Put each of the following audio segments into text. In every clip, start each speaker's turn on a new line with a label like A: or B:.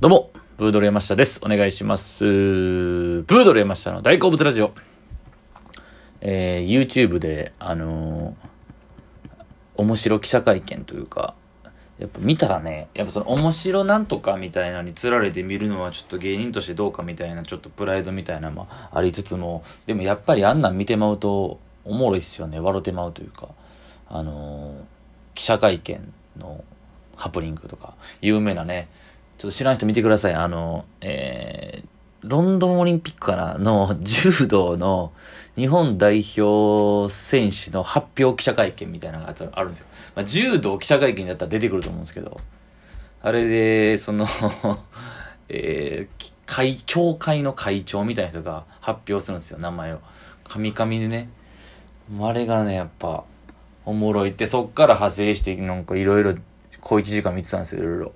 A: どうも、ブードル山下です。お願いします。ブードル山下の大好物ラジオ。えー、YouTube で、あのー面白記者会見というか、やっぱ見たらね、やっぱその面白なんとかみたいなのに釣られて見るのはちょっと芸人としてどうかみたいな、ちょっとプライドみたいなのもありつつも、でもやっぱりあんなん見てまうと、おもろいっすよね。笑ってまうというか、あのー記者会見のハプニングとか、有名なね、ちょっと知らん人見てください。あの、えー、ロンドンオリンピックかなの 柔道の日本代表選手の発表記者会見みたいなのがあるんですよ。まあ、柔道記者会見だったら出てくると思うんですけど、あれで、その、えー、会、協会の会長みたいな人が発表するんですよ、名前を。カミカミでね。あれがね、やっぱ、おもろいって、そっから派生して、なんかいろいろ、小一時間見てたんですよ、いろいろ。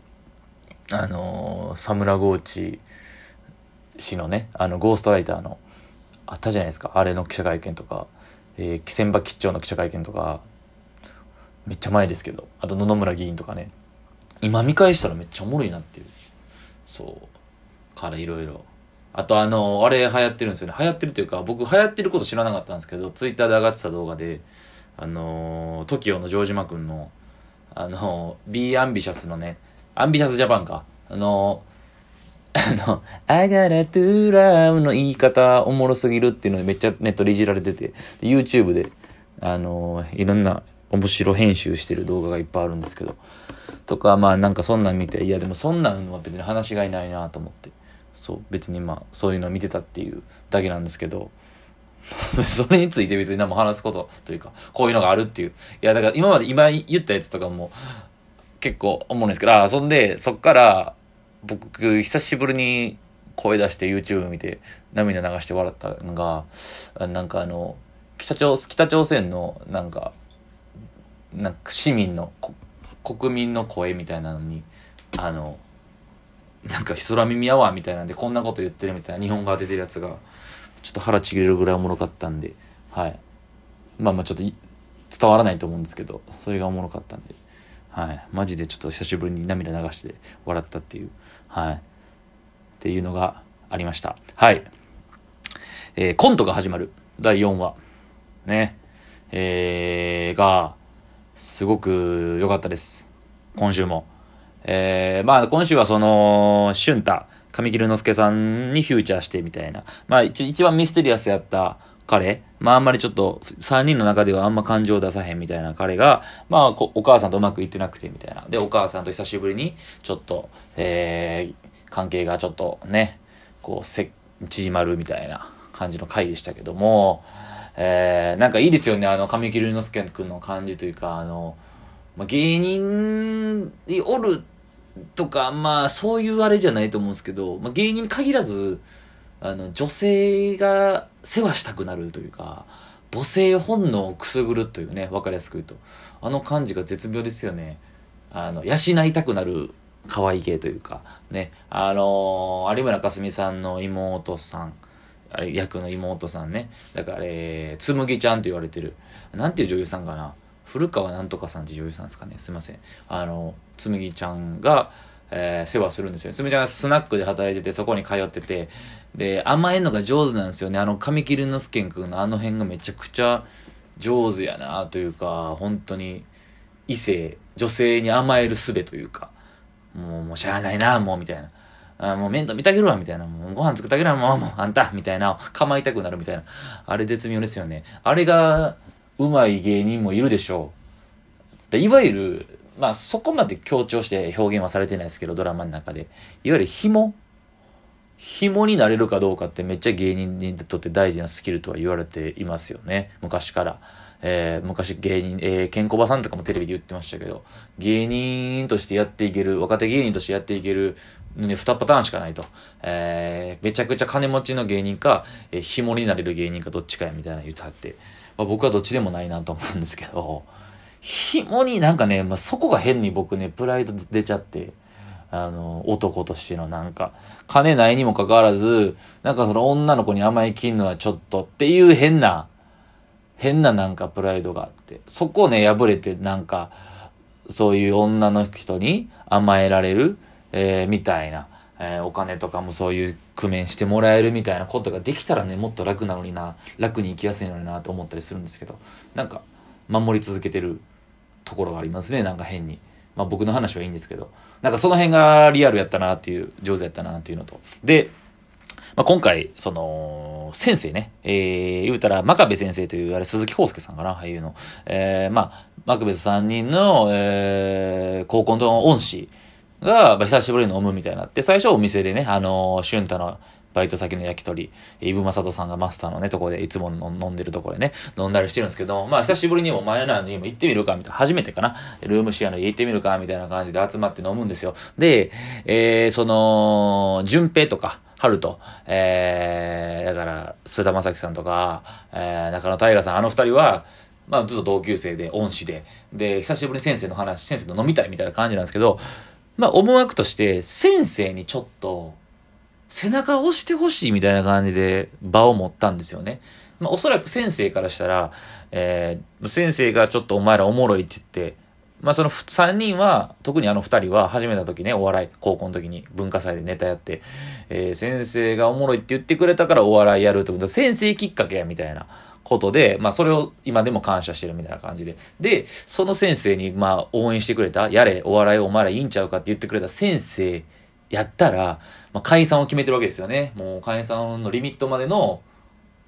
A: あのー、サムラゴーチ氏のね、あの、ゴーストライターの、あったじゃないですか、あれの記者会見とか、えー、木千葉吉兆の記者会見とか、めっちゃ前ですけど、あと野々村議員とかね、今見返したらめっちゃおもろいなっていう。そう。からいろいろ。あとあのー、あれ流行ってるんですよね。流行ってるというか、僕流行ってること知らなかったんですけど、ツイッターで上がってた動画で、あのー、TOKIO の城島くんの、あのー、Be Ambitious のね、アンビシャスジャパンか。あの、あの、I gotta do love の言い方おもろすぎるっていうのでめっちゃネットでいじられてて、で YouTube で、あの、いろんな面白編集してる動画がいっぱいあるんですけど、とか、まあなんかそんなん見て、いやでもそんなんは別に話がいないなと思って、そう、別にまあそういうのを見てたっていうだけなんですけど、それについて別に何も話すことというか、こういうのがあるっていう。いやだから今まで今言ったやつとかも、結構思うんですけど、あ、そんで、そっから、僕、久しぶりに声出して YouTube 見て、涙流して笑ったのが、なんかあの、北朝北朝鮮の、なんか、なんか市民の、国民の声みたいなのに、あの、なんか空耳アワーみたいなんで、こんなこと言ってるみたいな日本語が出てるやつが、ちょっと腹ちぎれるぐらいおもろかったんで、はい。まあまあちょっと伝わらないと思うんですけど、それがおもろかったんで、はい。マジでちょっと久しぶりに涙流して笑ったっていう、はい。っていうのがありました。はい。えーコントが始まる。第4話。ね。えー、が、すごく良かったです。今週も。えー、まあ今週はその、俊太、上木隆之介さんにフューチャーしてみたいな。まあ一一番ミステリアスやった彼、まああんまりちょっと3人の中ではあんま感情を出さへんみたいな彼が、まあお母さんとうまくいってなくてみたいな。で、お母さんと久しぶりにちょっと、えー、関係がちょっとね、こうせ、縮まるみたいな感じの回でしたけども、えー、なんかいいですよね、あの、上木隆之介くんの感じというか、あの、まあ、芸人におるとか、まあ、そういうあれじゃないと思うんですけど、まあ、芸人に限らず、あの、女性が世話したくなるというか、母性本能をくすぐるというね、わかりやすく言うと。あの感じが絶妙ですよね。あの、養いたくなる可愛い系というか、ね。あの有村架純さんの妹さん、役の妹さんね。だから、えー、つむぎちゃんと言われてる。なんていう女優さんかな。古川なんとかさんって女優さんですかね。すいません。あの、つむぎちゃんが、えー世話するんですよね。つむぎちゃんがスナックで働いてて、そこに通ってて、で、甘えんのが上手なんですよね。あの、神木隆之介君のあの辺がめちゃくちゃ上手やなというか、本当に異性、女性に甘える術というか、もう、もうしゃあないな、もう、みたいな。あもう面倒見てあげるわ、みたいな。もうご飯作ってあげるわ、もう、もう、あんた、みたいな。構いたくなるみたいな。あれ絶妙ですよね。あれが、うまい芸人もいるでしょう。いわゆる、まあそこまで強調して表現はされてないですけど、ドラマの中で。いわゆる紐紐になれるかどうかってめっちゃ芸人にとって大事なスキルとは言われていますよね。昔から。えー昔芸人、えー、ケンコバさんとかもテレビで言ってましたけど、芸人としてやっていける、若手芸人としてやっていける、ね、2パターンしかないと。えーめちゃくちゃ金持ちの芸人か、えー紐になれる芸人かどっちかやみたいな言うてはって、まあ、僕はどっちでもないなと思うんですけど、紐になんかね、まあ、そこが変に僕ね、プライド出ちゃって、あの、男としてのなんか、金ないにもかかわらず、なんかその女の子に甘えきんのはちょっとっていう変な、変ななんかプライドがあって、そこをね、破れてなんか、そういう女の人に甘えられる、えーみたいな、えー、お金とかもそういう工面してもらえるみたいなことができたらね、もっと楽なのにな、楽に生きやすいのになと思ったりするんですけど、なんか、守り続けてるところがありますね、なんか変に。まあ僕の話はいいんですけど、なんかその辺がリアルやったなっていう、上手やったなっていうのと。で、まあ、今回、その、先生ね、えー、言うたら、真壁先生という、あれ、鈴木康介さんかな、俳優の。えー、まあ、マクベス3人の、えー、高校の恩師が、久しぶりに飲むみたいになって、最初お店でね、あのー、俊太のバイト先の焼き鳥、イブマサトさんがマスターのね、とこでいつも飲んでるところでね、飲んだりしてるんですけど、まあ久しぶりにも前のにも行ってみるか、みたいな、初めてかな、ルームシェアの家行ってみるか、みたいな感じで集まって飲むんですよ。で、えー、その、順平とか、春と、えー、だから、菅田正樹さんとか、えー、中野大河さん、あの二人は、まあずっと同級生で、恩師で、で、久しぶりに先生の話、先生と飲みたいみたいな感じなんですけど、まあ思惑として、先生にちょっと、背中を押してほしいみたいな感じで場を持ったんですよね。まあ、おそらく先生からしたら、えー、先生がちょっとお前らおもろいって言って、まあその3人は、特にあの2人は始めた時ね、お笑い、高校の時に文化祭でネタやって、えー、先生がおもろいって言ってくれたからお笑いやるってことで、先生きっかけやみたいなことで、まあそれを今でも感謝してるみたいな感じで。で、その先生にまあ応援してくれた、やれ、お笑いお前らいいんちゃうかって言ってくれた先生やったら、まあ、解散を決めてるわけですよね。もう解散のリミットまでの、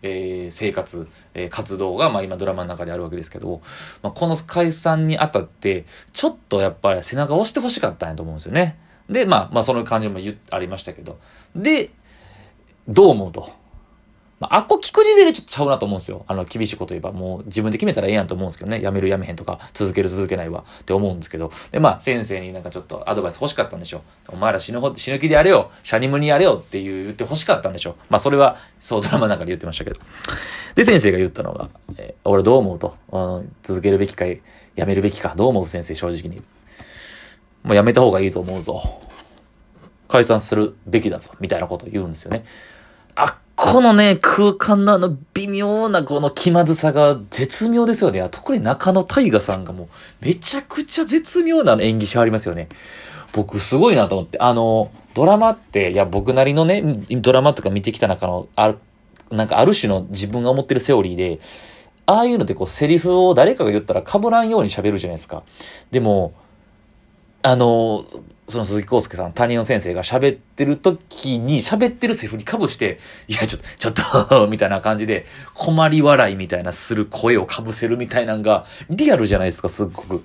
A: えー、生活、えー、活動が、まあ今ドラマの中であるわけですけど、まあ、この解散にあたって、ちょっとやっぱり背中を押してほしかったんやと思うんですよね。で、まあ、まあその感じもありましたけど。で、どう思うと？まあ、あっこ聞く時点でちょっとちゃうなと思うんですよ。あの、厳しいこと言えば、もう自分で決めたらええやんと思うんですけどね。やめるやめへんとか、続ける続けないわって思うんですけど。で、まあ、先生になんかちょっとアドバイス欲しかったんでしょう。お前ら死ぬほ、死ぬ気でやれよ。シャニムにやれよっていう言って欲しかったんでしょう。まあ、それは、そうドラマの中で言ってましたけど。で、先生が言ったのが、えー、俺どう思うと？うん続けるべきか、やめるべきか。どう思う？先生、正直に。もうやめた方がいいと思うぞ。解散するべきだぞ。みたいなことを言うんですよね。あこのね、空間のあの微妙なこの気まずさが絶妙ですよね。特に中野大河さんがもうめちゃくちゃ絶妙な演技しはりますよね。僕すごいなと思って。あの、ドラマって、いや僕なりのね、ドラマとか見てきた中の、ある、なんかある種の自分が思ってるセオリーで、ああいうのってこうセリフを誰かが言ったら被らんように喋るじゃないですか。でも、あの、その鈴木康介さん、担任の先生が喋ってる時に、喋ってるセフにかぶして、いや、ちょっと、ちょっとみたいな感じで、困り笑いみたいなする声をかぶせるみたいなのが、リアルじゃないですか、すっごく。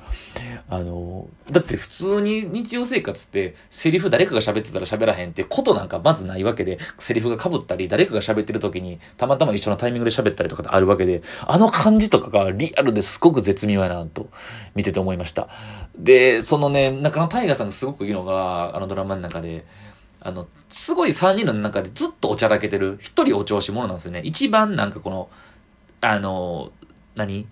A: あの、だって普通に日常生活って、セリフ誰かが喋ってたら喋らへんってことなんかまずないわけで、セリフが被ったり、誰かが喋ってる時に、たまたま一緒のタイミングで喋ったりとかってあるわけで、あの感じとかがリアルですごく絶妙やなと、見てて思いました。で、そのね、中野大河さんがすごくいのが、あのドラマの中で、あの、すごい3人の中でずっとおちゃらけてる、一人お調子者なんですよね。一番なんかこの、あの、何？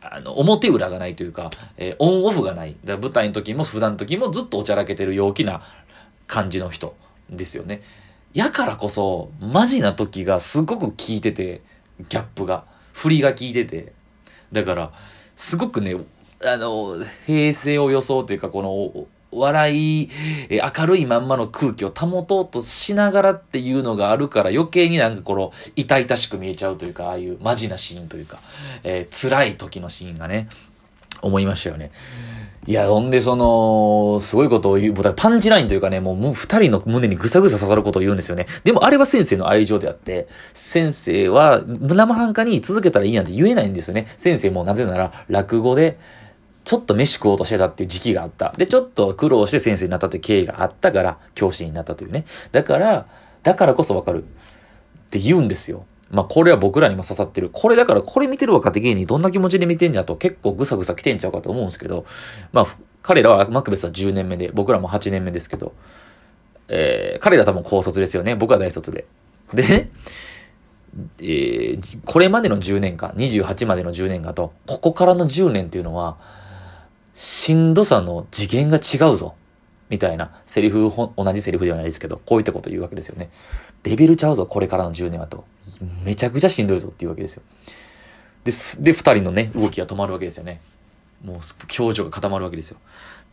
A: あの、表裏がないというか、えー、オンオフがない。だ舞台の時も普段の時もずっとおちゃらけてる陽気な感じの人ですよね。やからこそ、マジな時がすごく効いてて、ギャップが。振りが効いてて。だから、すごくね、あの、平成を装うというか、この、笑い、え明るいまんまの空気を保とうとしながらっていうのがあるから余計になんかこの痛々しく見えちゃうというか、ああいうマジなシーンというか、えー、辛い時のシーンがね、思いましたよね。いや、ほんで、その、すごいことを言う、パンチラインというかね、もう二人の胸にぐさぐさ刺さることを言うんですよね。でもあれは先生の愛情であって、先生は生半可に続けたらいいなんて言えないんですよね。先生もなぜなら落語で、ちょっと飯食おうとしてたっていう時期があった。で、ちょっと苦労して先生になったって経緯があったから、教師になったというね。だから、だからこそわかる。って言うんですよ。まあ、これは僕らにも刺さってる。これだから、これ見てる若手芸人どんな気持ちで見てんやと結構ぐさぐさ来てんちゃうかと思うんですけど、まあ、彼らはマクベスは10年目で、僕らも8年目ですけど、えー、彼ら多分高卒ですよね。僕は大卒で。でね、えー、これまでの10年間、28までの10年間と、ここからの10年っていうのは、しんどさの次元が違うぞ。みたいな、セリフ、同じセリフではないですけど、こういったこと言うわけですよね。レベルちゃうぞ、これからの10年はと。めちゃくちゃしんどいぞっていうわけですよ。で、で、二人のね、動きが止まるわけですよね。もう、表情が固まるわけですよ。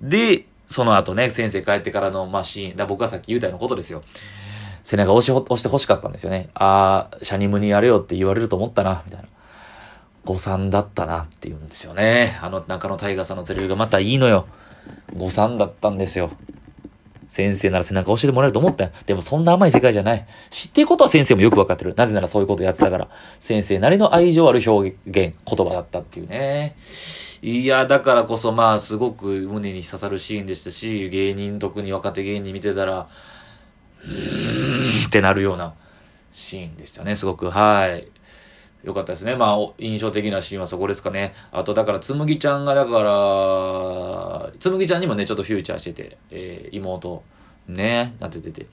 A: で、その後ね、先生帰ってからの、まあ、シーン、だ僕がさっき言うたようなことですよ。背中押し、押して欲しかったんですよね。ああ、シャニムにやれよって言われると思ったな、みたいな。誤算だったなって言うんですよね。あの中野大河さんのセリフがまたいいのよ。誤算だったんですよ。先生なら背中押してもらえると思ったよ。でもそんな甘い世界じゃない。知ってることは先生もよくわかってる。なぜならそういうことやってたから。先生なりの愛情ある表現、言葉だったっていうね。いや、だからこそまあ、すごく胸に刺さるシーンでしたし、芸人、特に若手芸人見てたら、うーんってなるようなシーンでしたね。すごく、はい。よかったですね。まあ、印象的なシーンはそこですかね。あと、だから、つむぎちゃんが、だから、つむぎちゃんにもね、ちょっとフューチャーしてて、えー、妹、ね、なっててて。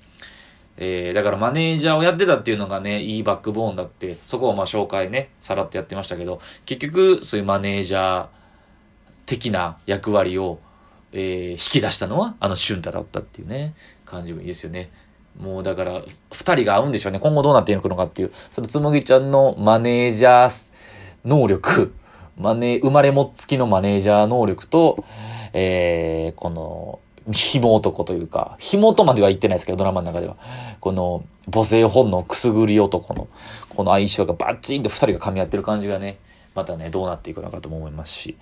A: えー、だからマネージャーをやってたっていうのがね、いいバックボーンだって、そこをまあ紹介ね、さらっとやってましたけど、結局、そういうマネージャー的な役割を、えー、引き出したのは、あの俊太だったっていうね、感じもいいですよね。もうだから、二人が合うんでしょうね。今後どうなっていくのかっていう。そのつむぎちゃんのマネージャー能力、マネ、生まれもっつきのマネージャー能力と、えー、この、紐男というか、紐とまでは言ってないですけど、ドラマの中では。この、母性本能くすぐり男の、この相性がバッチンと二人が噛み合ってる感じがね、またね、どうなっていくのかとも思いますし。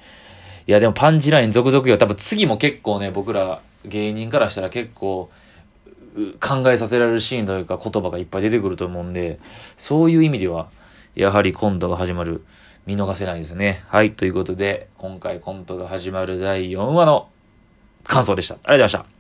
A: いや、でもパンチライン続々よ。多分次も結構ね、僕ら芸人からしたら結構、考えさせられるシーンというか言葉がいっぱい出てくると思うんで、そういう意味では、やはりコントが始まる、見逃せないですね。はい、ということで、今回コントが始まる第4話の感想でした。ありがとうございました。